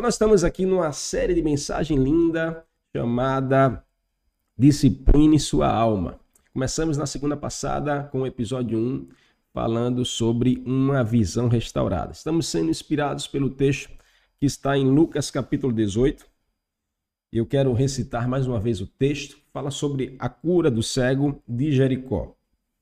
Então nós estamos aqui numa série de mensagem linda chamada Discipline sua alma. Começamos na segunda passada com o episódio 1 falando sobre uma visão restaurada. Estamos sendo inspirados pelo texto que está em Lucas capítulo 18. Eu quero recitar mais uma vez o texto. Fala sobre a cura do cego de Jericó.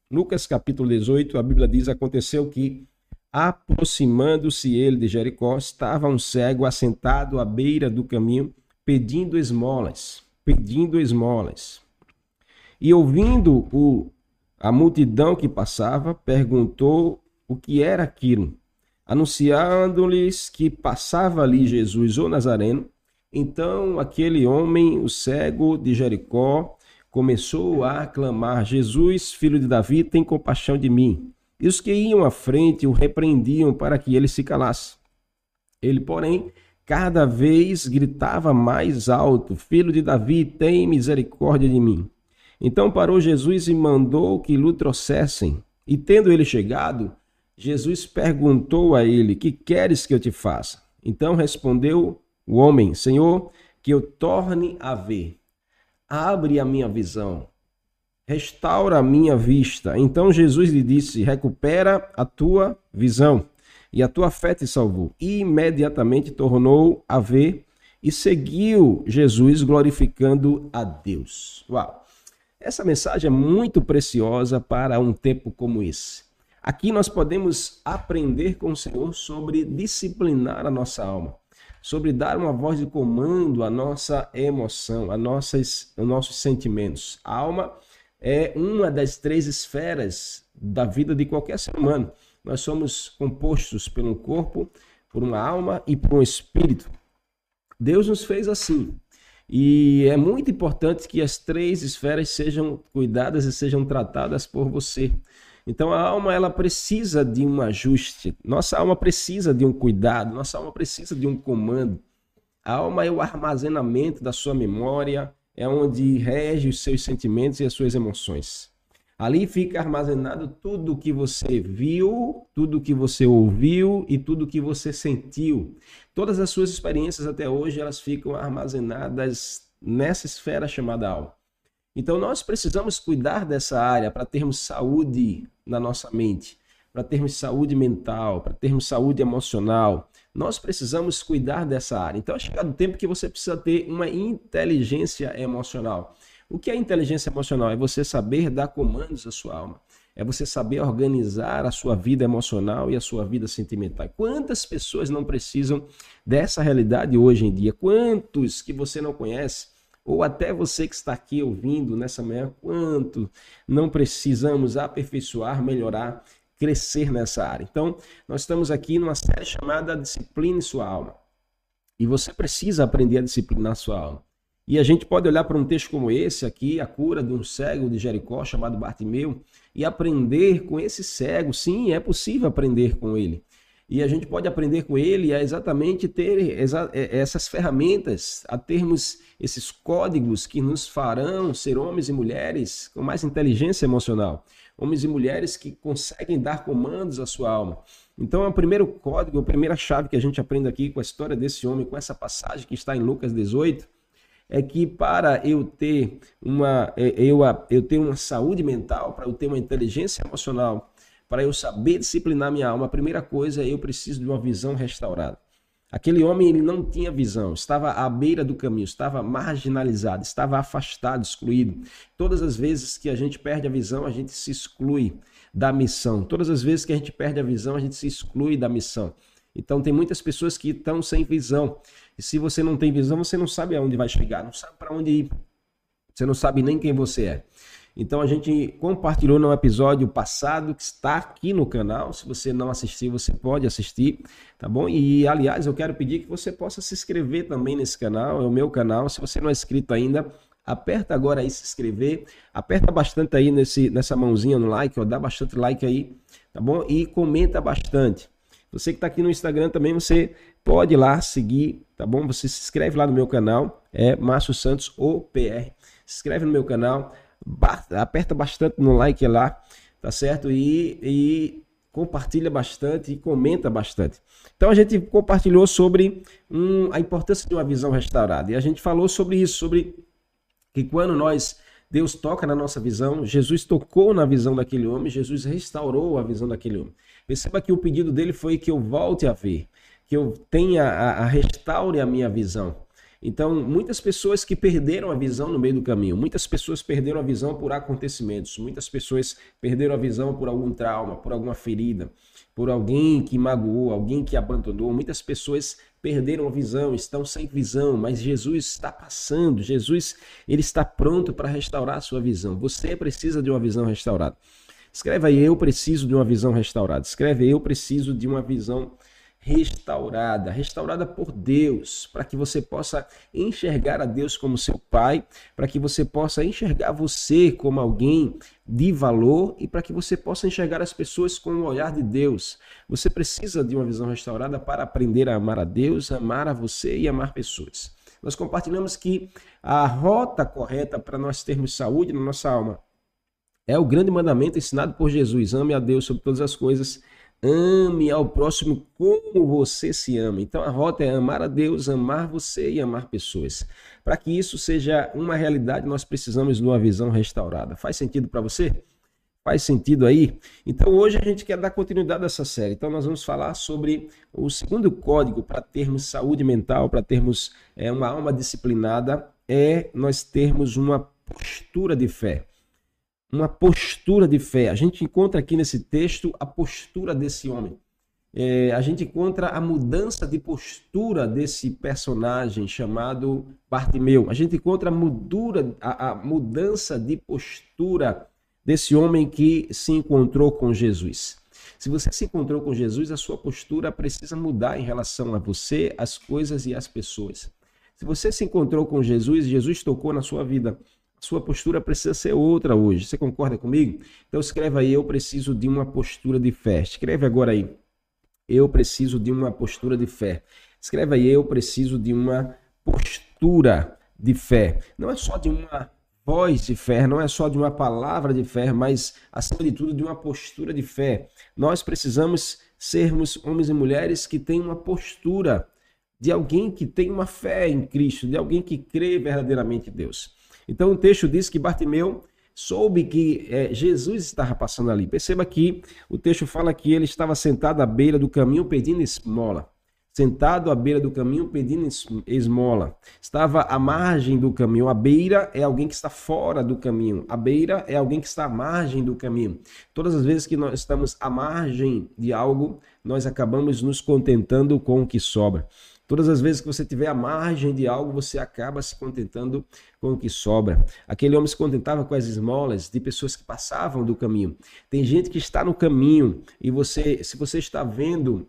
Lucas capítulo 18, a Bíblia diz: Aconteceu que Aproximando-se ele de Jericó, estava um cego assentado à beira do caminho, pedindo esmolas, pedindo esmolas. E ouvindo o, a multidão que passava, perguntou o que era aquilo. Anunciando-lhes que passava ali Jesus, o Nazareno, então aquele homem, o cego de Jericó, começou a clamar: Jesus, filho de Davi, tem compaixão de mim. E os que iam à frente o repreendiam para que ele se calasse. Ele, porém, cada vez gritava mais alto: Filho de Davi, tem misericórdia de mim. Então parou Jesus e mandou que lhe trouxessem. E tendo ele chegado, Jesus perguntou a ele: Que queres que eu te faça? Então respondeu o homem: Senhor, que eu torne a ver. Abre a minha visão restaura a minha vista. Então Jesus lhe disse: recupera a tua visão. E a tua fé te salvou. E imediatamente tornou a ver e seguiu Jesus glorificando a Deus. Uau! Essa mensagem é muito preciosa para um tempo como esse. Aqui nós podemos aprender com o Senhor sobre disciplinar a nossa alma, sobre dar uma voz de comando à nossa emoção, a nossas, aos nossos sentimentos. A alma é uma das três esferas da vida de qualquer ser humano. Nós somos compostos pelo corpo, por uma alma e por um espírito. Deus nos fez assim. E é muito importante que as três esferas sejam cuidadas e sejam tratadas por você. Então a alma ela precisa de um ajuste. Nossa alma precisa de um cuidado, nossa alma precisa de um comando. A alma é o armazenamento da sua memória, é onde rege os seus sentimentos e as suas emoções. Ali fica armazenado tudo o que você viu, tudo o que você ouviu e tudo o que você sentiu. Todas as suas experiências até hoje, elas ficam armazenadas nessa esfera chamada alma. Então nós precisamos cuidar dessa área para termos saúde na nossa mente, para termos saúde mental, para termos saúde emocional, nós precisamos cuidar dessa área. Então é chegado o tempo que você precisa ter uma inteligência emocional. O que é inteligência emocional? É você saber dar comandos à sua alma. É você saber organizar a sua vida emocional e a sua vida sentimental. Quantas pessoas não precisam dessa realidade hoje em dia? Quantos que você não conhece? Ou até você que está aqui ouvindo nessa manhã, quanto não precisamos aperfeiçoar, melhorar crescer nessa área. Então, nós estamos aqui numa série chamada Discipline Sua Alma. E você precisa aprender a disciplinar sua alma. E a gente pode olhar para um texto como esse aqui, a cura de um cego de Jericó chamado Bartimeu, e aprender com esse cego. Sim, é possível aprender com ele. E a gente pode aprender com ele a exatamente ter é, essas ferramentas, a termos esses códigos que nos farão ser homens e mulheres com mais inteligência emocional homens e mulheres que conseguem dar comandos à sua alma. Então, é o primeiro código, a primeira chave que a gente aprende aqui com a história desse homem, com essa passagem que está em Lucas 18, é que para eu ter uma, é, eu, eu ter uma saúde mental, para eu ter uma inteligência emocional, para eu saber disciplinar minha alma, a primeira coisa é eu preciso de uma visão restaurada. Aquele homem ele não tinha visão, estava à beira do caminho, estava marginalizado, estava afastado, excluído. Todas as vezes que a gente perde a visão, a gente se exclui da missão. Todas as vezes que a gente perde a visão, a gente se exclui da missão. Então tem muitas pessoas que estão sem visão. E se você não tem visão, você não sabe aonde vai chegar, não sabe para onde ir. Você não sabe nem quem você é. Então a gente compartilhou no episódio passado que está aqui no canal. Se você não assistiu, você pode assistir, tá bom? E aliás, eu quero pedir que você possa se inscrever também nesse canal, é o meu canal. Se você não é inscrito ainda, aperta agora aí se inscrever, aperta bastante aí nesse, nessa mãozinha no like, ó, dá bastante like aí, tá bom? E comenta bastante. Você que está aqui no Instagram também, você pode ir lá seguir, tá bom? Você se inscreve lá no meu canal, é Márcio Santos OPR. Se inscreve no meu canal, aperta bastante no like lá, tá certo? E, e compartilha bastante e comenta bastante. Então a gente compartilhou sobre um, a importância de uma visão restaurada. E a gente falou sobre isso, sobre que quando nós Deus toca na nossa visão, Jesus tocou na visão daquele homem, Jesus restaurou a visão daquele homem. Perceba que o pedido dele foi que eu volte a ver, que eu tenha a, a restaure a minha visão. Então, muitas pessoas que perderam a visão no meio do caminho, muitas pessoas perderam a visão por acontecimentos, muitas pessoas perderam a visão por algum trauma, por alguma ferida, por alguém que magoou, alguém que abandonou. Muitas pessoas perderam a visão, estão sem visão, mas Jesus está passando, Jesus ele está pronto para restaurar a sua visão. Você precisa de uma visão restaurada. Escreve aí, eu preciso de uma visão restaurada. Escreve, eu preciso de uma visão restaurada restaurada, por Deus, para que você possa enxergar a Deus como seu Pai, para que você possa enxergar você como alguém de valor e para que você possa enxergar as pessoas com o olhar de Deus. Você precisa de uma visão restaurada para aprender a amar a Deus, amar a você e amar pessoas. Nós compartilhamos que a rota correta para nós termos saúde na nossa alma é o grande mandamento ensinado por Jesus: ame a Deus sobre todas as coisas Ame ao próximo como você se ama. Então a rota é amar a Deus, amar você e amar pessoas. Para que isso seja uma realidade, nós precisamos de uma visão restaurada. Faz sentido para você? Faz sentido aí? Então hoje a gente quer dar continuidade a essa série. Então nós vamos falar sobre o segundo código para termos saúde mental, para termos é, uma alma disciplinada, é nós termos uma postura de fé uma postura de fé. A gente encontra aqui nesse texto a postura desse homem. É, a gente encontra a mudança de postura desse personagem chamado Bartimeu. A gente encontra a, mudura, a, a mudança de postura desse homem que se encontrou com Jesus. Se você se encontrou com Jesus, a sua postura precisa mudar em relação a você, as coisas e as pessoas. Se você se encontrou com Jesus, Jesus tocou na sua vida, sua postura precisa ser outra hoje. Você concorda comigo? Então escreve aí, eu preciso de uma postura de fé. Escreve agora aí. Eu preciso de uma postura de fé. Escreve aí, eu preciso de uma postura de fé. Não é só de uma voz de fé, não é só de uma palavra de fé, mas acima de tudo de uma postura de fé. Nós precisamos sermos homens e mulheres que têm uma postura de alguém que tem uma fé em Cristo, de alguém que crê verdadeiramente em Deus. Então o texto diz que Bartimeu soube que é, Jesus estava passando ali. Perceba que o texto fala que ele estava sentado à beira do caminho pedindo esmola. Sentado à beira do caminho pedindo esmola. Estava à margem do caminho. A beira é alguém que está fora do caminho. A beira é alguém que está à margem do caminho. Todas as vezes que nós estamos à margem de algo, nós acabamos nos contentando com o que sobra. Todas as vezes que você tiver a margem de algo, você acaba se contentando com o que sobra. Aquele homem se contentava com as esmolas de pessoas que passavam do caminho. Tem gente que está no caminho e você, se você está vendo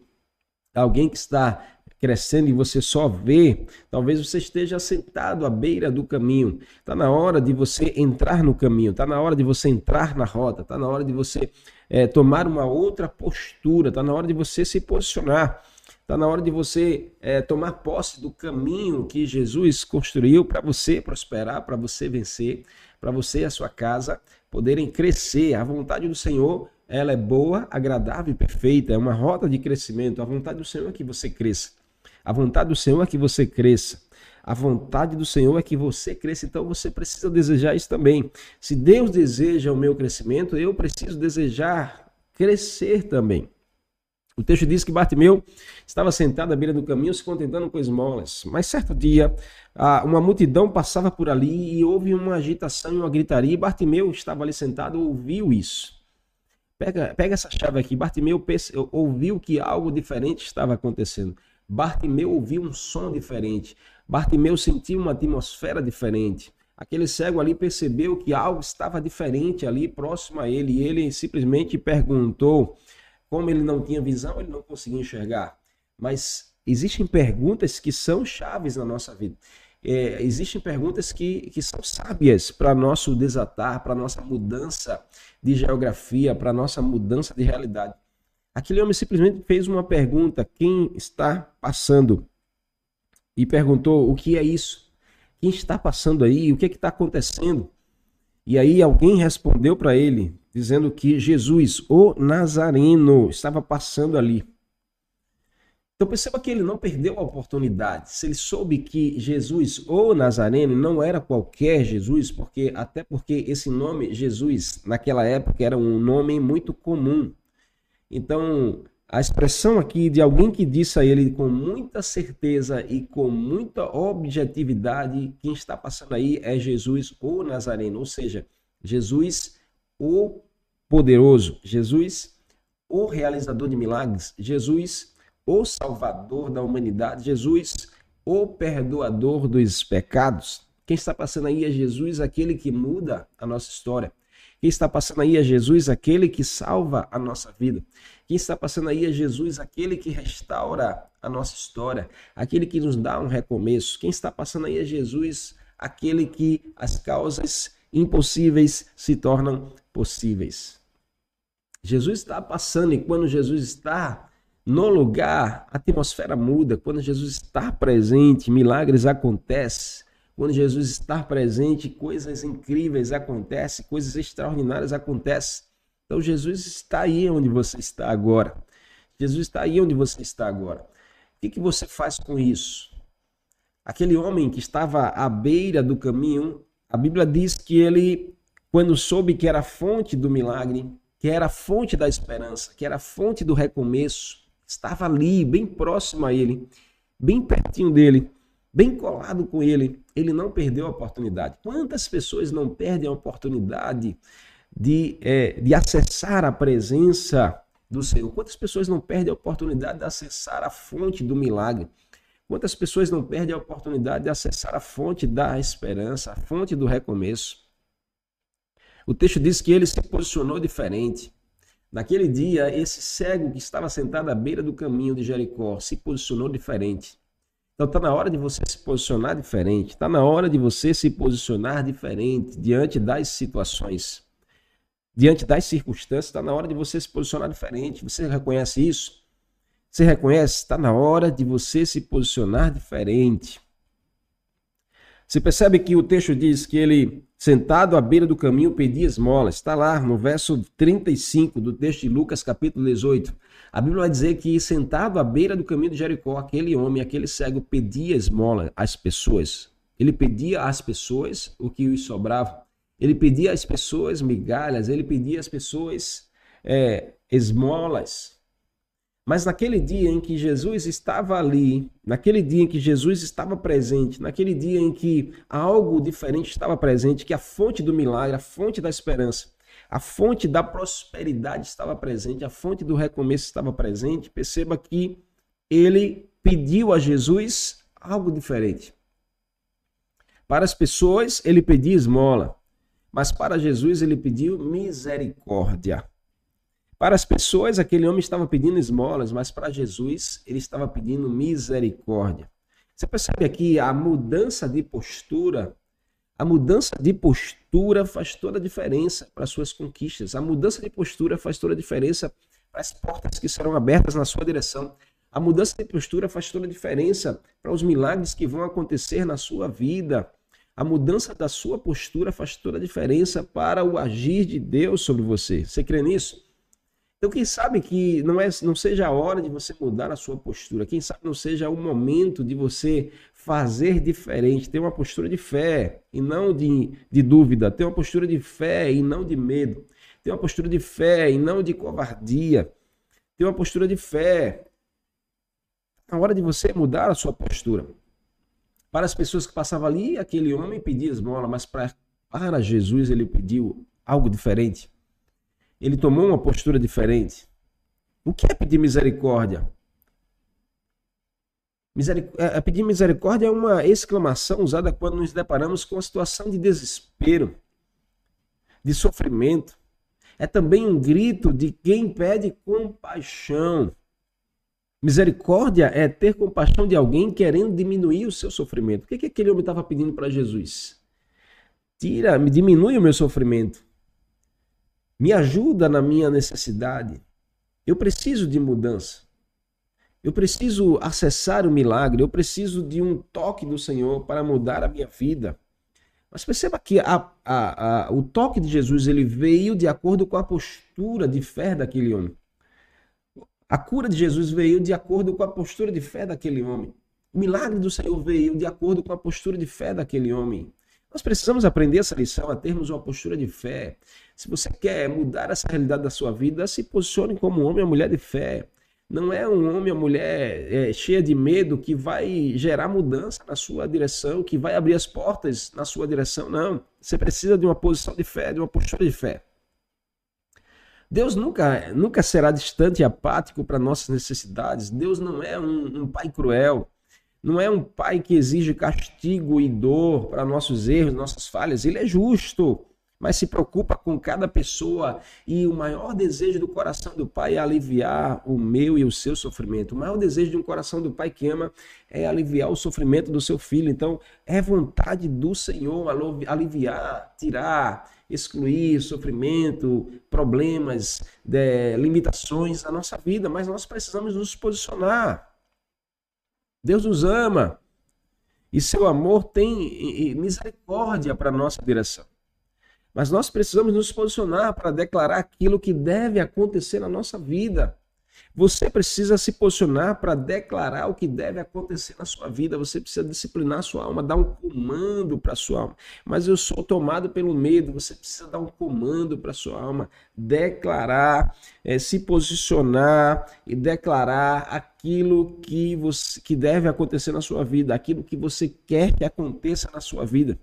alguém que está crescendo e você só vê, talvez você esteja sentado à beira do caminho. Está na hora de você entrar no caminho, está na hora de você entrar na rota, está na hora de você é, tomar uma outra postura, está na hora de você se posicionar. Está na hora de você é, tomar posse do caminho que Jesus construiu para você prosperar, para você vencer, para você e a sua casa poderem crescer. A vontade do Senhor, ela é boa, agradável e perfeita. É uma rota de crescimento. A vontade do Senhor é que você cresça. A vontade do Senhor é que você cresça. A vontade do Senhor é que você cresça, então você precisa desejar isso também. Se Deus deseja o meu crescimento, eu preciso desejar crescer também. O texto diz que Bartimeu estava sentado à beira do caminho se contentando com esmolas. Mas certo dia, uma multidão passava por ali e houve uma agitação e uma gritaria. E Bartimeu estava ali sentado ouviu isso. Pega, pega essa chave aqui. Bartimeu ouviu que algo diferente estava acontecendo. Bartimeu ouviu um som diferente. Bartimeu sentiu uma atmosfera diferente. Aquele cego ali percebeu que algo estava diferente ali próximo a ele e ele simplesmente perguntou como ele não tinha visão, ele não conseguia enxergar. Mas existem perguntas que são chaves na nossa vida. É, existem perguntas que, que são sábias para nosso desatar, para nossa mudança de geografia, para nossa mudança de realidade. Aquele homem simplesmente fez uma pergunta: quem está passando? E perguntou: o que é isso? Quem está passando aí? O que é está acontecendo? E aí alguém respondeu para ele: dizendo que Jesus, o Nazareno, estava passando ali. Então perceba que ele não perdeu a oportunidade. Se ele soube que Jesus, o Nazareno, não era qualquer Jesus, porque até porque esse nome Jesus naquela época era um nome muito comum. Então, a expressão aqui de alguém que disse a ele com muita certeza e com muita objetividade, quem está passando aí é Jesus, o Nazareno, ou seja, Jesus, o poderoso, Jesus, o realizador de milagres, Jesus, o Salvador da humanidade, Jesus, o perdoador dos pecados. Quem está passando aí é Jesus, aquele que muda a nossa história. Quem está passando aí é Jesus, aquele que salva a nossa vida. Quem está passando aí é Jesus, aquele que restaura a nossa história, aquele que nos dá um recomeço. Quem está passando aí é Jesus, aquele que as causas impossíveis se tornam possíveis. Jesus está passando e quando Jesus está no lugar, a atmosfera muda. Quando Jesus está presente, milagres acontecem. Quando Jesus está presente, coisas incríveis acontecem, coisas extraordinárias acontecem. Então Jesus está aí onde você está agora. Jesus está aí onde você está agora. O que, que você faz com isso? Aquele homem que estava à beira do caminho, a Bíblia diz que ele, quando soube que era a fonte do milagre, que era a fonte da esperança, que era a fonte do recomeço, estava ali, bem próximo a ele, bem pertinho dele, bem colado com ele. Ele não perdeu a oportunidade. Quantas pessoas não perdem a oportunidade de, é, de acessar a presença do Senhor? Quantas pessoas não perdem a oportunidade de acessar a fonte do milagre? Quantas pessoas não perdem a oportunidade de acessar a fonte da esperança, a fonte do recomeço? O texto diz que ele se posicionou diferente. Naquele dia, esse cego que estava sentado à beira do caminho de Jericó se posicionou diferente. Então está na hora de você se posicionar diferente, está na hora de você se posicionar diferente diante das situações, diante das circunstâncias, está na hora de você se posicionar diferente. Você reconhece isso? Você reconhece? Está na hora de você se posicionar diferente. Você percebe que o texto diz que ele, sentado à beira do caminho, pedia esmolas. Está lá no verso 35 do texto de Lucas, capítulo 18. A Bíblia vai dizer que, sentado à beira do caminho de Jericó, aquele homem, aquele cego, pedia esmola às pessoas. Ele pedia às pessoas o que lhes sobrava. Ele pedia às pessoas migalhas, ele pedia às pessoas é, esmolas. Mas naquele dia em que Jesus estava ali, naquele dia em que Jesus estava presente, naquele dia em que algo diferente estava presente, que a fonte do milagre, a fonte da esperança, a fonte da prosperidade estava presente, a fonte do recomeço estava presente, perceba que ele pediu a Jesus algo diferente. Para as pessoas, ele pedia esmola, mas para Jesus, ele pediu misericórdia. Para as pessoas, aquele homem estava pedindo esmolas, mas para Jesus, ele estava pedindo misericórdia. Você percebe aqui a mudança de postura? A mudança de postura faz toda a diferença para as suas conquistas. A mudança de postura faz toda a diferença para as portas que serão abertas na sua direção. A mudança de postura faz toda a diferença para os milagres que vão acontecer na sua vida. A mudança da sua postura faz toda a diferença para o agir de Deus sobre você. Você crê nisso? Então, quem sabe que não, é, não seja a hora de você mudar a sua postura, quem sabe não seja o momento de você fazer diferente, ter uma postura de fé e não de, de dúvida, ter uma postura de fé e não de medo, ter uma postura de fé e não de covardia, ter uma postura de fé. É hora de você mudar a sua postura. Para as pessoas que passavam ali, aquele homem pedia esmola, mas para, para Jesus ele pediu algo diferente ele tomou uma postura diferente. O que é pedir misericórdia? Miseric... É, é, pedir misericórdia é uma exclamação usada quando nos deparamos com uma situação de desespero, de sofrimento. É também um grito de quem pede compaixão. Misericórdia é ter compaixão de alguém querendo diminuir o seu sofrimento. O que, é que aquele homem estava pedindo para Jesus? Tira, diminui o meu sofrimento. Me ajuda na minha necessidade. Eu preciso de mudança. Eu preciso acessar o milagre. Eu preciso de um toque do Senhor para mudar a minha vida. Mas perceba que a, a, a, o toque de Jesus ele veio de acordo com a postura de fé daquele homem. A cura de Jesus veio de acordo com a postura de fé daquele homem. O milagre do Senhor veio de acordo com a postura de fé daquele homem. Nós precisamos aprender essa lição a termos uma postura de fé. Se você quer mudar essa realidade da sua vida, se posicione como homem ou mulher de fé. Não é um homem ou mulher é, cheia de medo que vai gerar mudança na sua direção, que vai abrir as portas na sua direção. Não. Você precisa de uma posição de fé, de uma postura de fé. Deus nunca, nunca será distante e apático para nossas necessidades. Deus não é um, um pai cruel. Não é um pai que exige castigo e dor para nossos erros, nossas falhas. Ele é justo, mas se preocupa com cada pessoa. E o maior desejo do coração do pai é aliviar o meu e o seu sofrimento. O maior desejo de um coração do pai que ama é aliviar o sofrimento do seu filho. Então, é vontade do Senhor aliviar, tirar, excluir sofrimento, problemas, limitações da nossa vida. Mas nós precisamos nos posicionar. Deus nos ama. E seu amor tem misericórdia para a nossa direção. Mas nós precisamos nos posicionar para declarar aquilo que deve acontecer na nossa vida. Você precisa se posicionar para declarar o que deve acontecer na sua vida. Você precisa disciplinar sua alma, dar um comando para sua alma. Mas eu sou tomado pelo medo. Você precisa dar um comando para sua alma, declarar, é, se posicionar e declarar aquilo que, você, que deve acontecer na sua vida, aquilo que você quer que aconteça na sua vida.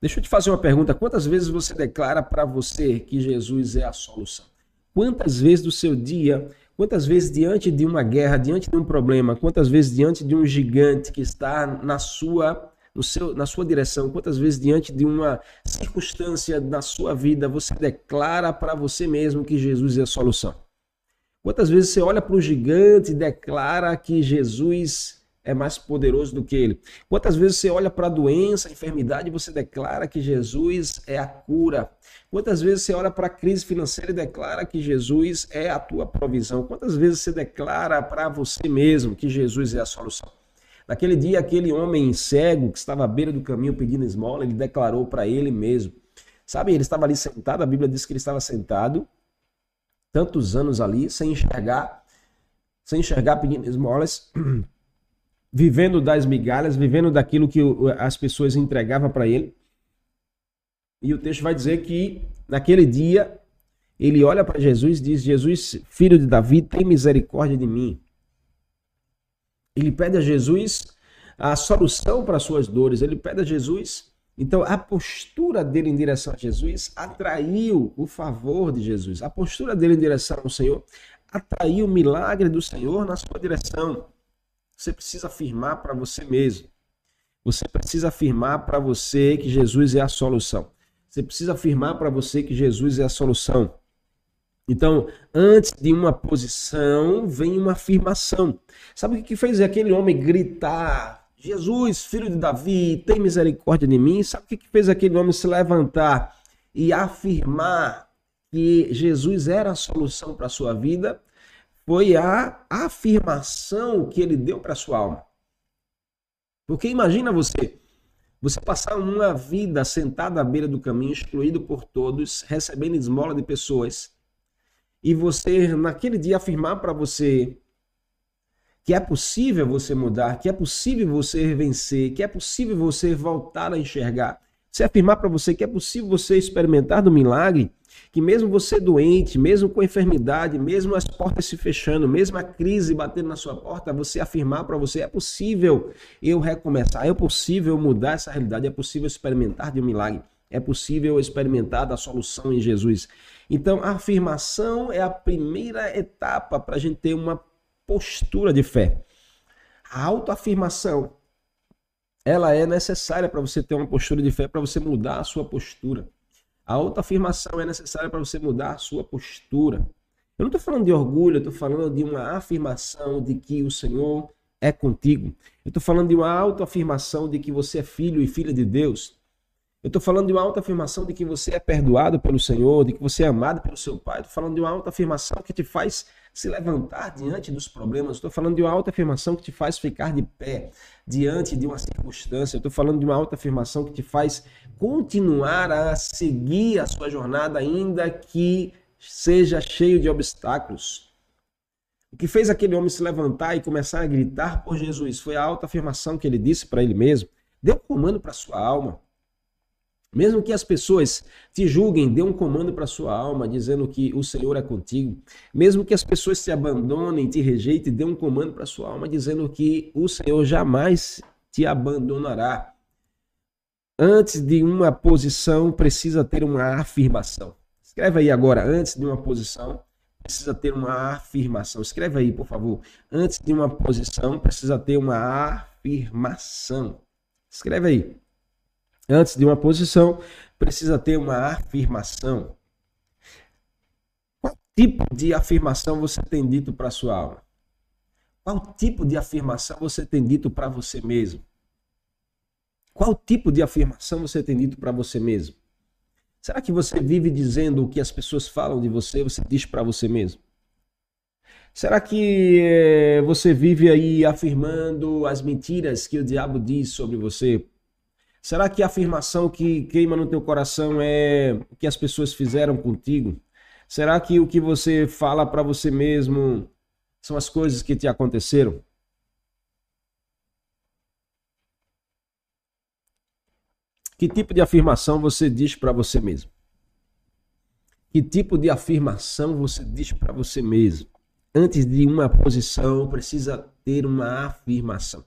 Deixa eu te fazer uma pergunta: quantas vezes você declara para você que Jesus é a solução? Quantas vezes do seu dia, quantas vezes diante de uma guerra, diante de um problema, quantas vezes diante de um gigante que está na sua no seu, na sua direção, quantas vezes diante de uma circunstância na sua vida você declara para você mesmo que Jesus é a solução? Quantas vezes você olha para o gigante e declara que Jesus é mais poderoso do que ele. Quantas vezes você olha para a doença, a enfermidade e você declara que Jesus é a cura? Quantas vezes você olha para a crise financeira e declara que Jesus é a tua provisão? Quantas vezes você declara para você mesmo que Jesus é a solução? Naquele dia, aquele homem cego que estava à beira do caminho pedindo esmola, ele declarou para ele mesmo. Sabe, ele estava ali sentado, a Bíblia diz que ele estava sentado tantos anos ali, sem enxergar, sem enxergar pedindo esmolas. Vivendo das migalhas, vivendo daquilo que as pessoas entregavam para ele. E o texto vai dizer que naquele dia ele olha para Jesus e diz: Jesus, filho de Davi, tem misericórdia de mim. Ele pede a Jesus a solução para as suas dores, ele pede a Jesus. Então, a postura dele em direção a Jesus atraiu o favor de Jesus. A postura dele em direção ao Senhor atraiu o milagre do Senhor na sua direção. Você precisa afirmar para você mesmo. Você precisa afirmar para você que Jesus é a solução. Você precisa afirmar para você que Jesus é a solução. Então, antes de uma posição, vem uma afirmação. Sabe o que fez aquele homem gritar? Jesus, filho de Davi, tem misericórdia de mim. Sabe o que fez aquele homem se levantar e afirmar que Jesus era a solução para a sua vida? Foi a afirmação que ele deu para sua alma. Porque imagina você, você passar uma vida sentado à beira do caminho, excluído por todos, recebendo esmola de pessoas, e você naquele dia afirmar para você que é possível você mudar, que é possível você vencer, que é possível você voltar a enxergar. Você afirmar para você que é possível você experimentar do milagre, que mesmo você doente, mesmo com enfermidade, mesmo as portas se fechando, mesmo a crise batendo na sua porta, você afirmar para você é possível eu recomeçar, é possível mudar essa realidade, é possível experimentar de um milagre, é possível experimentar da solução em Jesus. Então, a afirmação é a primeira etapa para a gente ter uma postura de fé. A autoafirmação, ela é necessária para você ter uma postura de fé, para você mudar a sua postura. A autoafirmação é necessária para você mudar a sua postura. Eu não estou falando de orgulho, eu estou falando de uma afirmação de que o Senhor é contigo. Eu estou falando de uma autoafirmação de que você é filho e filha de Deus. Eu estou falando de uma autoafirmação de que você é perdoado pelo Senhor, de que você é amado pelo seu Pai. Estou falando de uma autoafirmação que te faz se levantar diante dos problemas. Estou falando de uma autoafirmação que te faz ficar de pé diante de uma circunstância. Estou falando de uma autoafirmação que te faz continuar a seguir a sua jornada, ainda que seja cheio de obstáculos. O que fez aquele homem se levantar e começar a gritar por Jesus foi a autoafirmação que ele disse para ele mesmo. Deu comando para sua alma. Mesmo que as pessoas te julguem, dê um comando para sua alma, dizendo que o Senhor é contigo. Mesmo que as pessoas te abandonem, te rejeitem, dê um comando para sua alma, dizendo que o Senhor jamais te abandonará. Antes de uma posição, precisa ter uma afirmação. Escreve aí agora, antes de uma posição, precisa ter uma afirmação. Escreve aí, por favor. Antes de uma posição, precisa ter uma afirmação. Escreve aí. Antes de uma posição, precisa ter uma afirmação. Qual tipo de afirmação você tem dito para sua alma? Qual tipo de afirmação você tem dito para você mesmo? Qual tipo de afirmação você tem dito para você mesmo? Será que você vive dizendo o que as pessoas falam de você, você diz para você mesmo? Será que eh, você vive aí afirmando as mentiras que o diabo diz sobre você? Será que a afirmação que queima no teu coração é o que as pessoas fizeram contigo? Será que o que você fala para você mesmo são as coisas que te aconteceram? Que tipo de afirmação você diz para você mesmo? Que tipo de afirmação você diz para você mesmo? Antes de uma posição, precisa ter uma afirmação.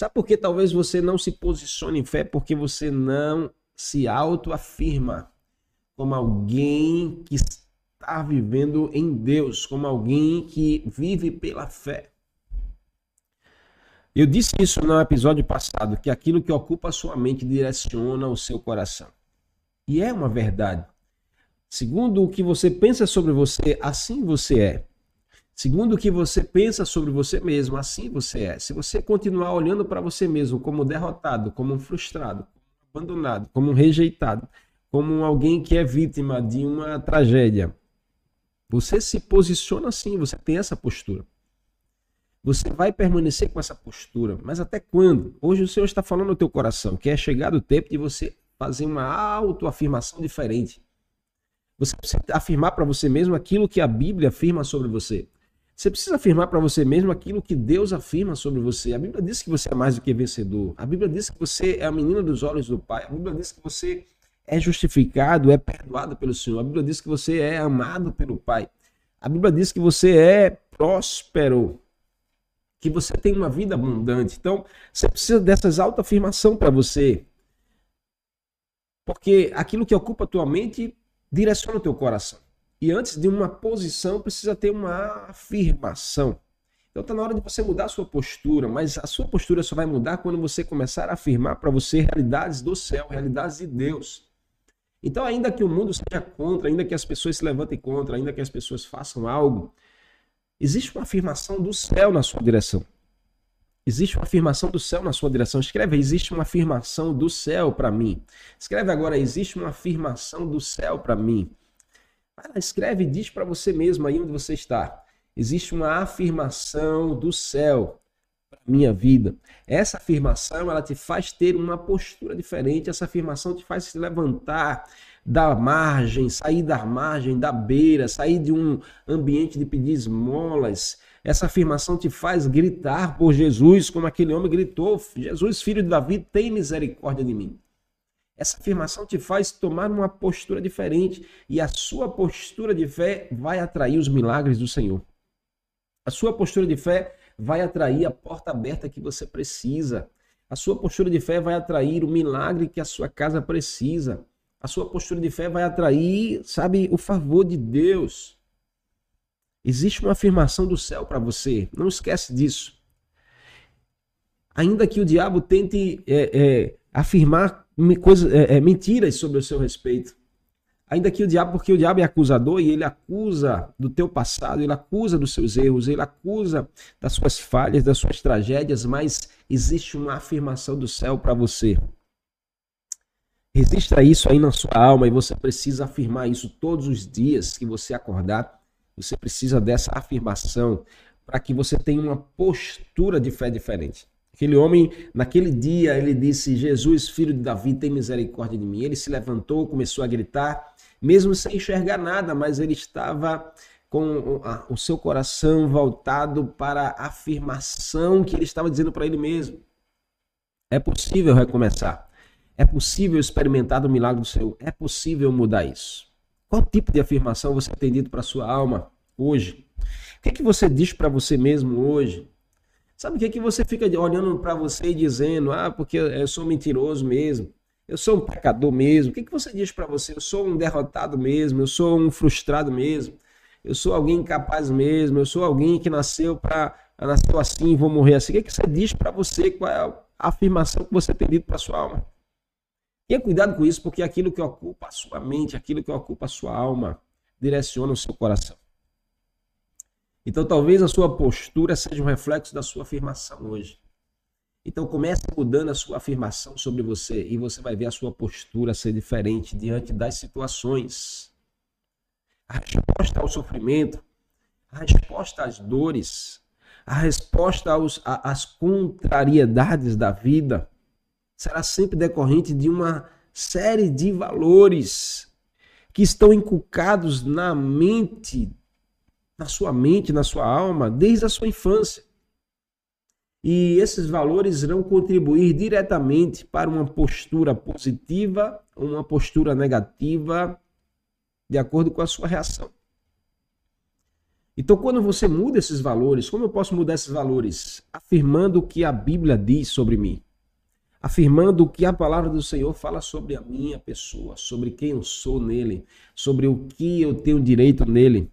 Sabe por que talvez você não se posicione em fé? Porque você não se autoafirma como alguém que está vivendo em Deus, como alguém que vive pela fé. Eu disse isso no episódio passado, que aquilo que ocupa a sua mente direciona o seu coração. E é uma verdade. Segundo o que você pensa sobre você, assim você é. Segundo o que você pensa sobre você mesmo, assim você é. Se você continuar olhando para você mesmo como derrotado, como um frustrado, abandonado, como um rejeitado, como alguém que é vítima de uma tragédia, você se posiciona assim, você tem essa postura. Você vai permanecer com essa postura, mas até quando? Hoje o Senhor está falando no teu coração que é chegado o tempo de você fazer uma autoafirmação diferente. Você precisa afirmar para você mesmo aquilo que a Bíblia afirma sobre você. Você precisa afirmar para você mesmo aquilo que Deus afirma sobre você. A Bíblia diz que você é mais do que vencedor. A Bíblia diz que você é a menina dos olhos do Pai. A Bíblia diz que você é justificado, é perdoado pelo Senhor. A Bíblia diz que você é amado pelo Pai. A Bíblia diz que você é próspero, que você tem uma vida abundante. Então, você precisa dessas autoafirmação para você. Porque aquilo que ocupa a tua mente direciona o teu coração. E antes de uma posição, precisa ter uma afirmação. Então está na hora de você mudar a sua postura, mas a sua postura só vai mudar quando você começar a afirmar para você realidades do céu, realidades de Deus. Então, ainda que o mundo seja contra, ainda que as pessoas se levantem contra, ainda que as pessoas façam algo, existe uma afirmação do céu na sua direção. Existe uma afirmação do céu na sua direção. Escreve, existe uma afirmação do céu para mim. Escreve agora, existe uma afirmação do céu para mim. Vai lá, escreve e diz para você mesmo aí onde você está. Existe uma afirmação do céu para minha vida. Essa afirmação, ela te faz ter uma postura diferente. Essa afirmação te faz se levantar da margem, sair da margem, da beira, sair de um ambiente de pedir esmolas. Essa afirmação te faz gritar por Jesus, como aquele homem gritou: Jesus, filho de Davi, tem misericórdia de mim. Essa afirmação te faz tomar uma postura diferente e a sua postura de fé vai atrair os milagres do Senhor. A sua postura de fé vai atrair a porta aberta que você precisa. A sua postura de fé vai atrair o milagre que a sua casa precisa. A sua postura de fé vai atrair, sabe, o favor de Deus. Existe uma afirmação do céu para você. Não esquece disso. Ainda que o diabo tente é, é, afirmar coisa, é, é, mentiras sobre o seu respeito. Ainda que o diabo, porque o diabo é acusador e ele acusa do teu passado, ele acusa dos seus erros, ele acusa das suas falhas, das suas tragédias, mas existe uma afirmação do céu para você. Registra isso aí na sua alma e você precisa afirmar isso todos os dias que você acordar. Você precisa dessa afirmação para que você tenha uma postura de fé diferente. Aquele homem, naquele dia, ele disse: Jesus, filho de Davi, tem misericórdia de mim. Ele se levantou, começou a gritar, mesmo sem enxergar nada, mas ele estava com o seu coração voltado para a afirmação que ele estava dizendo para ele mesmo. É possível recomeçar. É possível experimentar o milagre do Senhor. É possível mudar isso. Qual tipo de afirmação você tem dito para sua alma hoje? O que, é que você diz para você mesmo hoje? Sabe o que, é que você fica olhando para você e dizendo, ah, porque eu sou mentiroso mesmo, eu sou um pecador mesmo. O que, é que você diz para você? Eu sou um derrotado mesmo, eu sou um frustrado mesmo, eu sou alguém incapaz mesmo, eu sou alguém que nasceu para nasceu assim e vou morrer assim. O que, é que você diz para você? Qual é a afirmação que você tem dito para sua alma? Tenha cuidado com isso, porque aquilo que ocupa a sua mente, aquilo que ocupa a sua alma, direciona o seu coração. Então talvez a sua postura seja um reflexo da sua afirmação hoje. Então comece mudando a sua afirmação sobre você e você vai ver a sua postura ser diferente diante das situações. A resposta ao sofrimento, a resposta às dores, a resposta aos, às contrariedades da vida será sempre decorrente de uma série de valores que estão inculcados na mente, na sua mente, na sua alma, desde a sua infância. E esses valores irão contribuir diretamente para uma postura positiva ou uma postura negativa, de acordo com a sua reação. Então, quando você muda esses valores, como eu posso mudar esses valores? Afirmando o que a Bíblia diz sobre mim afirmando o que a palavra do Senhor fala sobre a minha pessoa, sobre quem eu sou nele, sobre o que eu tenho direito nele,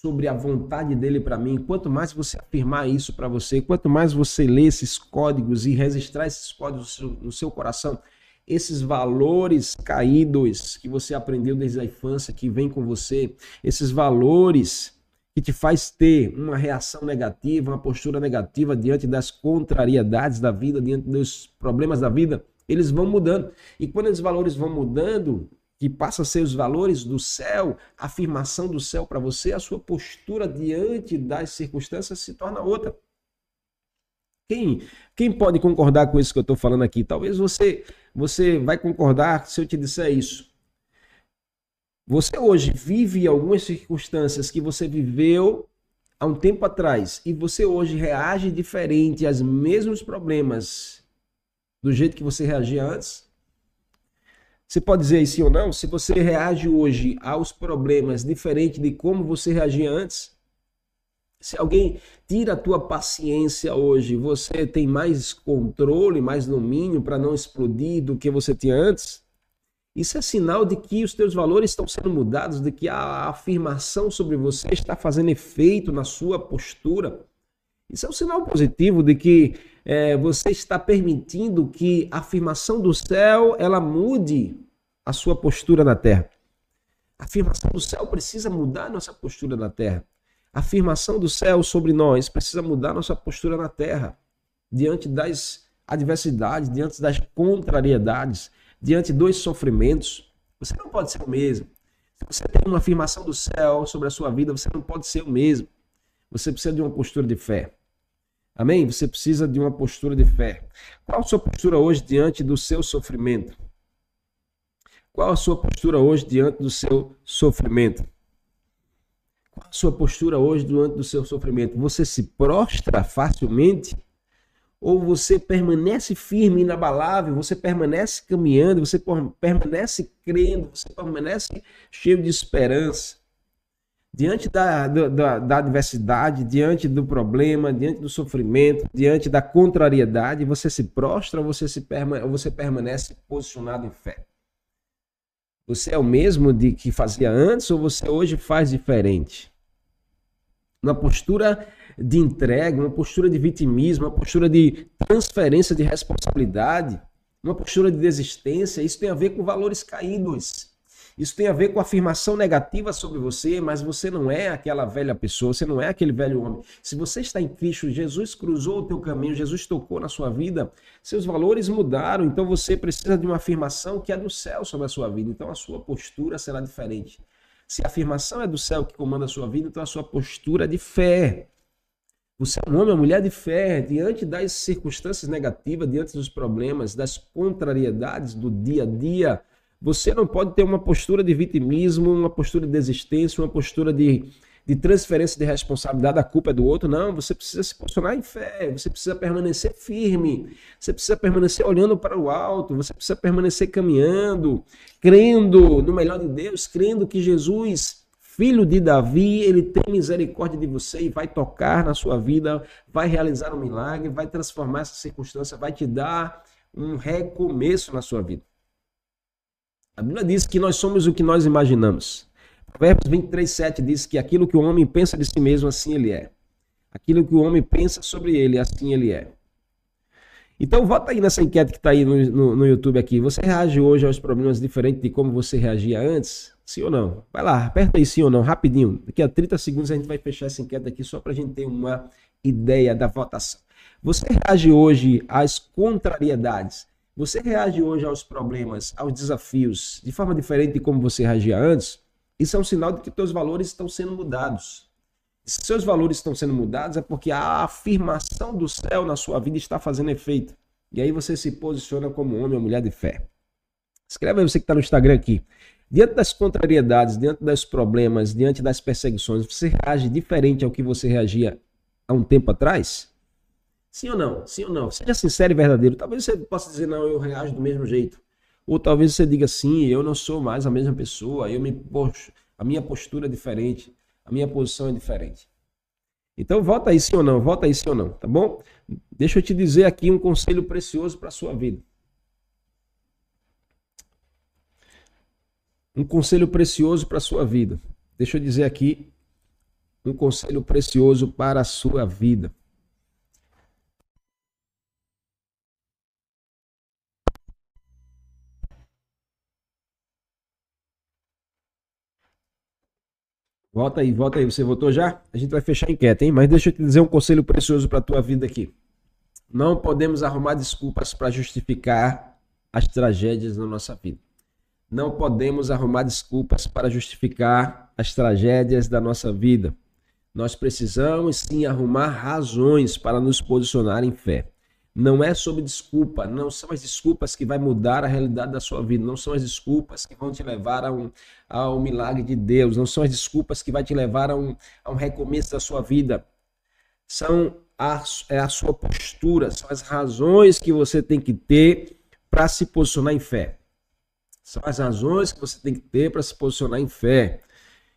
sobre a vontade dele para mim. Quanto mais você afirmar isso para você, quanto mais você ler esses códigos e registrar esses códigos no seu coração, esses valores caídos que você aprendeu desde a infância, que vem com você, esses valores que te faz ter uma reação negativa, uma postura negativa diante das contrariedades da vida, diante dos problemas da vida, eles vão mudando. E quando esses valores vão mudando, que passa a ser os valores do céu, a afirmação do céu para você, a sua postura diante das circunstâncias se torna outra. Quem, quem pode concordar com isso que eu estou falando aqui? Talvez você, você vai concordar se eu te disser isso. Você hoje vive algumas circunstâncias que você viveu há um tempo atrás e você hoje reage diferente aos mesmos problemas do jeito que você reagia antes? Você pode dizer sim ou não? Se você reage hoje aos problemas diferente de como você reagia antes? Se alguém tira a tua paciência hoje, você tem mais controle, mais domínio para não explodir do que você tinha antes? Isso é sinal de que os teus valores estão sendo mudados, de que a afirmação sobre você está fazendo efeito na sua postura. Isso é um sinal positivo de que é, você está permitindo que a afirmação do céu ela mude a sua postura na terra. A afirmação do céu precisa mudar a nossa postura na terra. A afirmação do céu sobre nós precisa mudar a nossa postura na terra, diante das adversidades, diante das contrariedades, diante dos sofrimentos, você não pode ser o mesmo. Se você tem uma afirmação do céu sobre a sua vida, você não pode ser o mesmo. Você precisa de uma postura de fé. Amém? Você precisa de uma postura de fé. Qual a sua postura hoje diante do seu sofrimento? Qual a sua postura hoje diante do seu sofrimento? Qual a sua postura hoje diante do seu sofrimento? Você se prostra facilmente ou você permanece firme, inabalável, você permanece caminhando, você permanece crendo, você permanece cheio de esperança. Diante da, da, da adversidade, diante do problema, diante do sofrimento, diante da contrariedade, você se prostra ou você, se perma, você permanece posicionado em fé? Você é o mesmo de que fazia antes ou você hoje faz diferente? Uma postura de entrega, uma postura de vitimismo, uma postura de transferência de responsabilidade, uma postura de desistência. Isso tem a ver com valores caídos. Isso tem a ver com afirmação negativa sobre você, mas você não é aquela velha pessoa, você não é aquele velho homem. Se você está em Cristo, Jesus cruzou o teu caminho, Jesus tocou na sua vida, seus valores mudaram, então você precisa de uma afirmação que é do céu sobre a sua vida. Então a sua postura será diferente. Se a afirmação é do céu que comanda a sua vida, então a sua postura é de fé. Você é um homem, uma mulher de fé, diante das circunstâncias negativas, diante dos problemas, das contrariedades do dia a dia, você não pode ter uma postura de vitimismo, uma postura de desistência, uma postura de, de transferência de responsabilidade, a culpa é do outro. Não, você precisa se posicionar em fé, você precisa permanecer firme, você precisa permanecer olhando para o alto, você precisa permanecer caminhando, crendo no melhor de Deus, crendo que Jesus, filho de Davi, ele tem misericórdia de você e vai tocar na sua vida, vai realizar um milagre, vai transformar essa circunstância, vai te dar um recomeço na sua vida. A Bíblia diz que nós somos o que nós imaginamos. Provérbios 23, 7 diz que aquilo que o homem pensa de si mesmo, assim ele é. Aquilo que o homem pensa sobre ele, assim ele é. Então, vota aí nessa enquete que está aí no, no, no, YouTube aqui. Você reage hoje aos problemas diferente de como você reagia antes? Sim ou não? Vai lá, aperta aí sim ou não, rapidinho. Daqui a 30 segundos a gente vai fechar essa enquete aqui só para a gente ter uma ideia da votação. Você reage hoje às contrariedades você reage hoje aos problemas, aos desafios, de forma diferente de como você reagia antes, isso é um sinal de que seus valores estão sendo mudados. Se seus valores estão sendo mudados, é porque a afirmação do céu na sua vida está fazendo efeito. E aí você se posiciona como homem ou mulher de fé. Escreve aí você que está no Instagram aqui. Diante das contrariedades, diante dos problemas, diante das perseguições, você reage diferente ao que você reagia há um tempo atrás? Sim ou não? Sim ou não? Seja sincero e verdadeiro. Talvez você possa dizer, não, eu reajo do mesmo jeito. Ou talvez você diga, sim, eu não sou mais a mesma pessoa, eu me posto, a minha postura é diferente, a minha posição é diferente. Então volta aí sim ou não, volta aí sim ou não, tá bom? Deixa eu te dizer aqui um conselho precioso para a sua vida. Um conselho precioso para a sua vida. Deixa eu dizer aqui um conselho precioso para a sua vida. Volta aí, volta aí. Você votou já? A gente vai fechar a enquete, hein? Mas deixa eu te dizer um conselho precioso para tua vida aqui. Não podemos arrumar desculpas para justificar as tragédias na nossa vida. Não podemos arrumar desculpas para justificar as tragédias da nossa vida. Nós precisamos sim arrumar razões para nos posicionar em fé. Não é sobre desculpa, não são as desculpas que vai mudar a realidade da sua vida, não são as desculpas que vão te levar a um, a um milagre de Deus, não são as desculpas que vai te levar a um, a um recomeço da sua vida. São a, é a sua postura, são as razões que você tem que ter para se posicionar em fé. São as razões que você tem que ter para se posicionar em fé.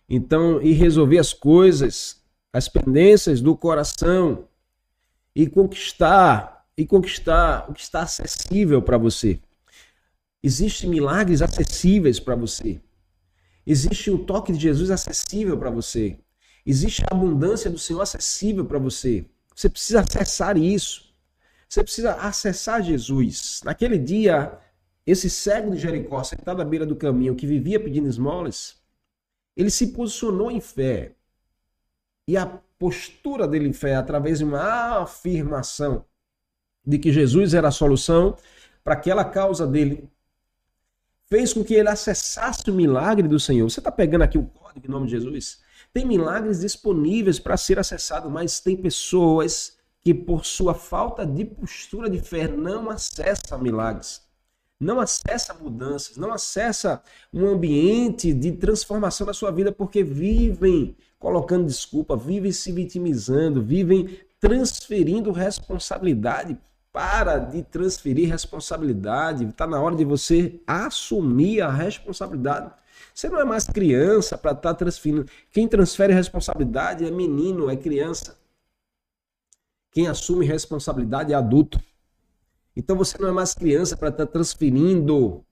Então, e resolver as coisas, as pendências do coração e conquistar e conquistar o que está acessível para você. Existem milagres acessíveis para você. Existe o toque de Jesus acessível para você. Existe a abundância do Senhor acessível para você. Você precisa acessar isso. Você precisa acessar Jesus. Naquele dia, esse cego de Jericó, sentado à beira do caminho, que vivia pedindo esmolas, ele se posicionou em fé. E a postura dele em fé, através de uma afirmação, de que Jesus era a solução para aquela causa dele, fez com que ele acessasse o milagre do Senhor. Você está pegando aqui o código em nome de Jesus? Tem milagres disponíveis para ser acessado, mas tem pessoas que, por sua falta de postura de fé, não acessam milagres, não acessa mudanças, não acessa um ambiente de transformação da sua vida, porque vivem colocando desculpa, vivem se vitimizando, vivem transferindo responsabilidade para de transferir responsabilidade. Está na hora de você assumir a responsabilidade. Você não é mais criança para estar tá transferindo. Quem transfere responsabilidade é menino, é criança. Quem assume responsabilidade é adulto. Então você não é mais criança para estar tá transferindo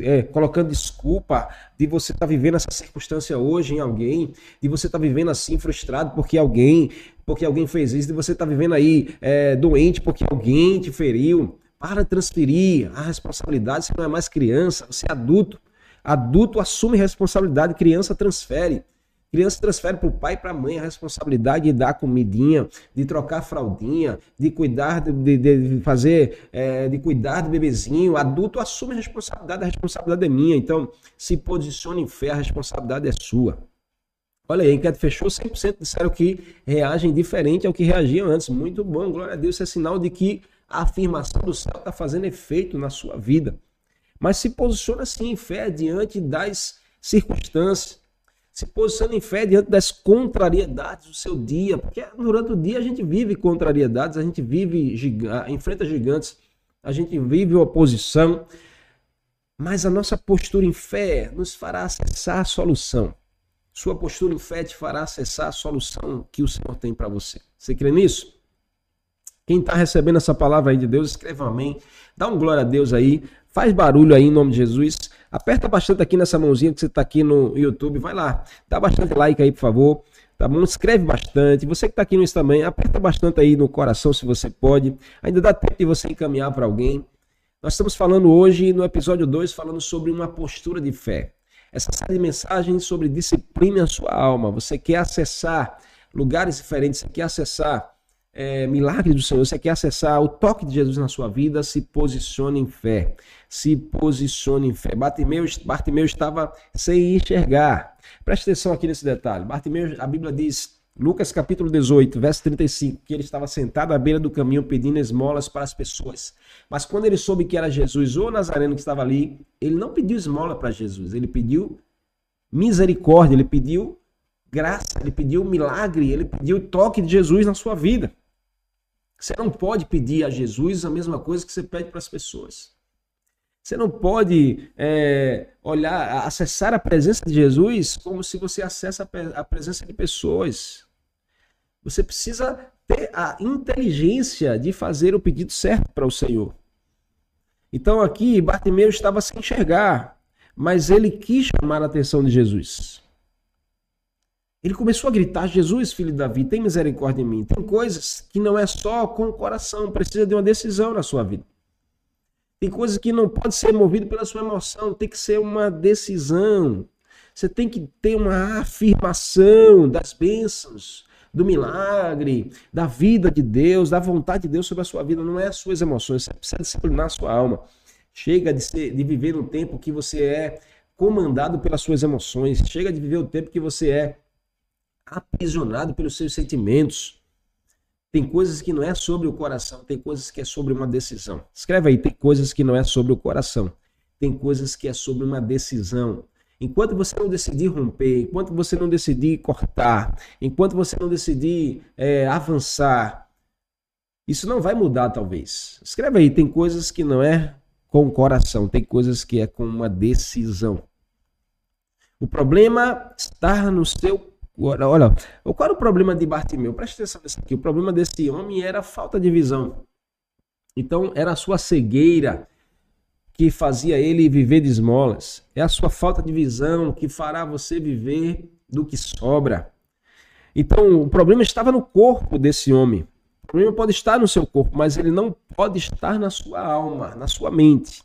é, colocando desculpa de você estar tá vivendo essa circunstância hoje em alguém, de você estar tá vivendo assim frustrado porque alguém, porque alguém fez isso, de você estar tá vivendo aí é, doente porque alguém te feriu. Para de transferir a responsabilidade, você não é mais criança, você é adulto. Adulto assume responsabilidade, criança transfere. Criança transfere para o pai e para a mãe a responsabilidade de dar comidinha, de trocar fraldinha, de cuidar, de, de fazer, é, de cuidar do bebezinho. Adulto assume responsabilidade, a responsabilidade é minha. Então, se posicione em fé, a responsabilidade é sua. Olha aí, a enquete fechou, 100% disseram que reagem diferente ao que reagiam antes. Muito bom, glória a Deus, isso é sinal de que a afirmação do céu está fazendo efeito na sua vida. Mas se posiciona assim em fé diante das circunstâncias. Se posiciona em fé diante das contrariedades do seu dia, porque durante o dia a gente vive contrariedades, a gente vive, enfrenta gigantes, a gente vive oposição, mas a nossa postura em fé nos fará acessar a solução. Sua postura em fé te fará acessar a solução que o Senhor tem para você. Você crê nisso? Quem está recebendo essa palavra aí de Deus, escreva amém. Dá um glória a Deus aí. Faz barulho aí em nome de Jesus. Aperta bastante aqui nessa mãozinha que você está aqui no YouTube. Vai lá. Dá bastante like aí, por favor. Tá bom? Escreve bastante. Você que está aqui no Insta também, aperta bastante aí no coração se você pode. Ainda dá tempo de você encaminhar para alguém. Nós estamos falando hoje, no episódio 2, falando sobre uma postura de fé essa série de mensagens sobre disciplina a sua alma. Você quer acessar lugares diferentes, você quer acessar é, milagres do Senhor, você quer acessar o toque de Jesus na sua vida, se posicione em fé. Se posicione em fé. Bartimeu, Bartimeu estava sem enxergar. Preste atenção aqui nesse detalhe. Bartimeu, a Bíblia diz Lucas capítulo 18, verso 35, que ele estava sentado à beira do caminho pedindo esmolas para as pessoas. Mas quando ele soube que era Jesus ou Nazareno que estava ali, ele não pediu esmola para Jesus, ele pediu misericórdia, ele pediu graça, ele pediu milagre, ele pediu o toque de Jesus na sua vida. Você não pode pedir a Jesus a mesma coisa que você pede para as pessoas. Você não pode é, olhar, acessar a presença de Jesus como se você acessa a presença de pessoas. Você precisa ter a inteligência de fazer o pedido certo para o Senhor. Então aqui Bartimeu estava sem enxergar, mas ele quis chamar a atenção de Jesus. Ele começou a gritar: Jesus, filho de Davi, tem misericórdia de mim. Tem coisas que não é só com o coração, precisa de uma decisão na sua vida. Tem coisas que não pode ser movido pela sua emoção, tem que ser uma decisão. Você tem que ter uma afirmação das bênçãos, do milagre, da vida de Deus, da vontade de Deus sobre a sua vida. Não é as suas emoções, você precisa disciplinar a sua alma. Chega de, ser, de viver um tempo que você é comandado pelas suas emoções. Chega de viver o tempo que você é aprisionado pelos seus sentimentos. Tem coisas que não é sobre o coração, tem coisas que é sobre uma decisão. Escreve aí, tem coisas que não é sobre o coração, tem coisas que é sobre uma decisão. Enquanto você não decidir romper, enquanto você não decidir cortar, enquanto você não decidir é, avançar, isso não vai mudar, talvez. Escreve aí, tem coisas que não é com o coração, tem coisas que é com uma decisão. O problema está no seu Olha, olha, qual era o problema de Bartimeu? Preste atenção nisso aqui. O problema desse homem era a falta de visão. Então, era a sua cegueira que fazia ele viver de esmolas. É a sua falta de visão que fará você viver do que sobra. Então, o problema estava no corpo desse homem. O problema pode estar no seu corpo, mas ele não pode estar na sua alma, na sua mente.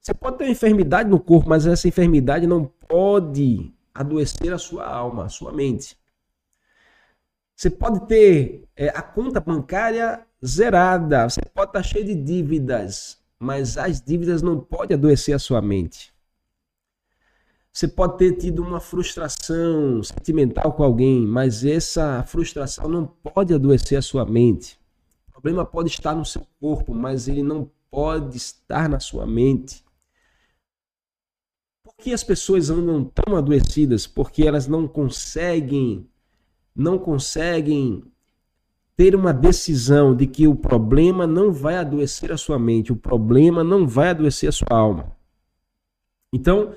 Você pode ter uma enfermidade no corpo, mas essa enfermidade não pode adoecer a sua alma, a sua mente. Você pode ter é, a conta bancária zerada, você pode estar cheio de dívidas, mas as dívidas não podem adoecer a sua mente. Você pode ter tido uma frustração sentimental com alguém, mas essa frustração não pode adoecer a sua mente. O problema pode estar no seu corpo, mas ele não pode estar na sua mente que as pessoas andam tão adoecidas? Porque elas não conseguem, não conseguem ter uma decisão de que o problema não vai adoecer a sua mente, o problema não vai adoecer a sua alma. Então,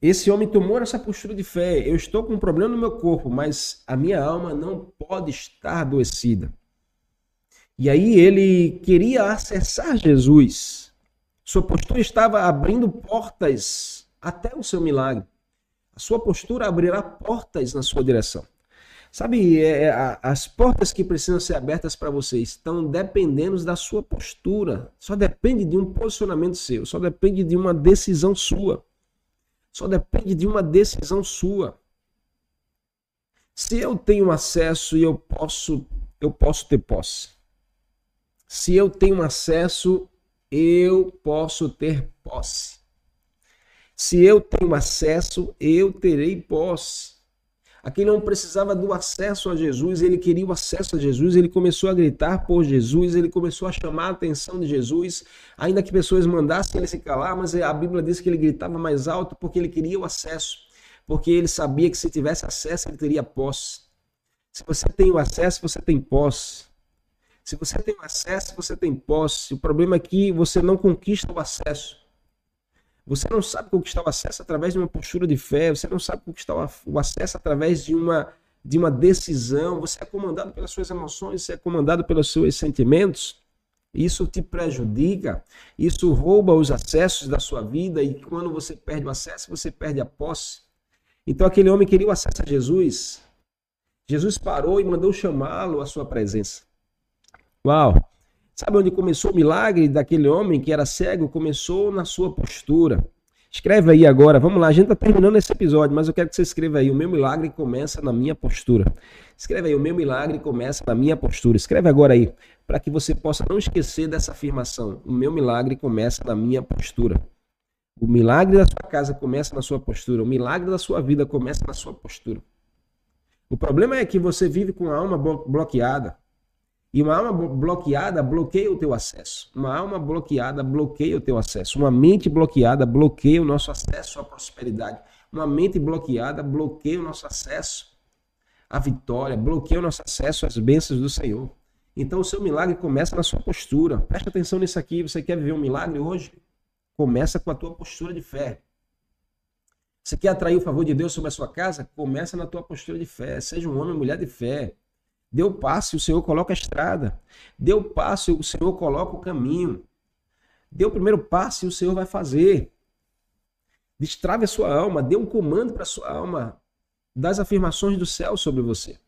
esse homem tomou essa postura de fé. Eu estou com um problema no meu corpo, mas a minha alma não pode estar adoecida. E aí ele queria acessar Jesus. Sua postura estava abrindo portas até o seu milagre. A sua postura abrirá portas na sua direção. Sabe, é, é as portas que precisam ser abertas para você estão dependendo da sua postura. Só depende de um posicionamento seu, só depende de uma decisão sua. Só depende de uma decisão sua. Se eu tenho acesso e eu posso, eu posso ter posse. Se eu tenho acesso, eu posso ter posse. Se eu tenho acesso, eu terei posse. Aquele não precisava do acesso a Jesus, ele queria o acesso a Jesus, ele começou a gritar por Jesus, ele começou a chamar a atenção de Jesus, ainda que pessoas mandassem ele se calar, mas a Bíblia diz que ele gritava mais alto porque ele queria o acesso, porque ele sabia que se tivesse acesso ele teria posse. Se você tem o acesso, você tem posse. Se você tem o acesso, você tem posse. O problema é que você não conquista o acesso. Você não sabe conquistar o acesso através de uma postura de fé, você não sabe conquistar o acesso através de uma, de uma decisão, você é comandado pelas suas emoções, você é comandado pelos seus sentimentos. Isso te prejudica, isso rouba os acessos da sua vida e quando você perde o acesso, você perde a posse. Então aquele homem queria o acesso a Jesus. Jesus parou e mandou chamá-lo à sua presença. Uau! Sabe onde começou o milagre daquele homem que era cego? Começou na sua postura. Escreve aí agora, vamos lá, a gente está terminando esse episódio, mas eu quero que você escreva aí, o meu milagre começa na minha postura. Escreve aí, o meu milagre começa na minha postura. Escreve agora aí, para que você possa não esquecer dessa afirmação. O meu milagre começa na minha postura. O milagre da sua casa começa na sua postura. O milagre da sua vida começa na sua postura. O problema é que você vive com a alma bloqueada. E uma alma bloqueada bloqueia o teu acesso. Uma alma bloqueada bloqueia o teu acesso. Uma mente bloqueada bloqueia o nosso acesso à prosperidade. Uma mente bloqueada bloqueia o nosso acesso à vitória, bloqueia o nosso acesso às bênçãos do Senhor. Então o seu milagre começa na sua postura. Presta atenção nisso aqui. Você quer viver um milagre hoje? Começa com a tua postura de fé. Você quer atrair o favor de Deus sobre a sua casa? Começa na tua postura de fé. Seja um homem ou mulher de fé. Dê o passe, o Senhor coloca a estrada. Dê o passe, o Senhor coloca o caminho. Dê o primeiro passe, o Senhor vai fazer. Destrave a sua alma, dê um comando para a sua alma das afirmações do céu sobre você.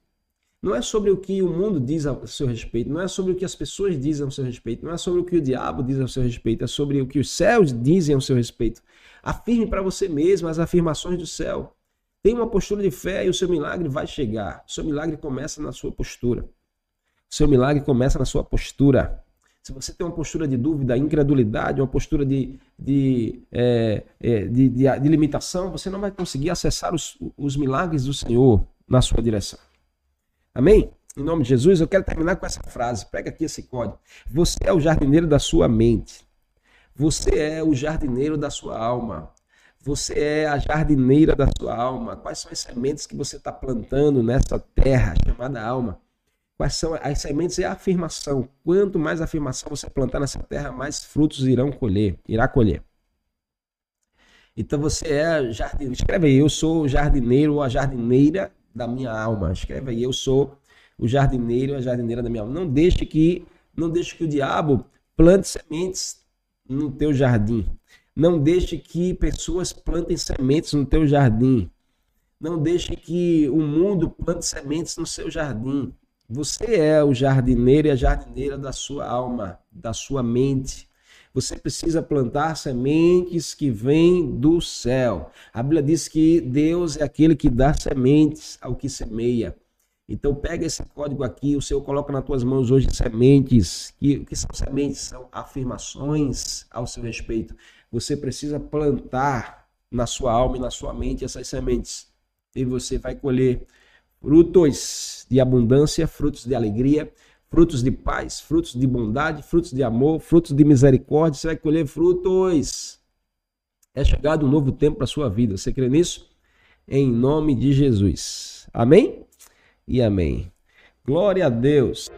Não é sobre o que o mundo diz a seu respeito, não é sobre o que as pessoas dizem a seu respeito, não é sobre o que o diabo diz a seu respeito, é sobre o que os céus dizem a seu respeito. Afirme para você mesmo as afirmações do céu. Tenha uma postura de fé e o seu milagre vai chegar. O seu milagre começa na sua postura. O seu milagre começa na sua postura. Se você tem uma postura de dúvida, incredulidade, uma postura de, de, é, é, de, de, de, limitação, você não vai conseguir acessar os, os milagres do Senhor na sua direção. Amém? Em nome de Jesus, eu quero terminar com essa frase. Pega aqui esse código. Você é o jardineiro da sua mente. Você é o jardineiro da sua alma. Você é a jardineira da sua alma. Quais são as sementes que você está plantando nessa terra chamada alma? Quais são as sementes? É a afirmação. Quanto mais afirmação você plantar nessa terra, mais frutos irão colher, irá colher. Então você é jardineiro. Escreve aí, eu sou o jardineiro ou a jardineira da minha alma. Escreve aí, eu sou o jardineiro ou a jardineira da minha alma. Não deixe que, não deixe que o diabo plante sementes no teu jardim. Não deixe que pessoas plantem sementes no teu jardim. Não deixe que o mundo plante sementes no seu jardim. Você é o jardineiro e a jardineira da sua alma, da sua mente. Você precisa plantar sementes que vêm do céu. A Bíblia diz que Deus é aquele que dá sementes ao que semeia. Então pega esse código aqui, o Senhor coloca nas tuas mãos hoje sementes. Que, que são sementes? São afirmações ao seu respeito. Você precisa plantar na sua alma e na sua mente essas sementes. E você vai colher frutos de abundância, frutos de alegria, frutos de paz, frutos de bondade, frutos de amor, frutos de misericórdia. Você vai colher frutos. É chegado um novo tempo para a sua vida. Você crê nisso? Em nome de Jesus. Amém? E amém. Glória a Deus.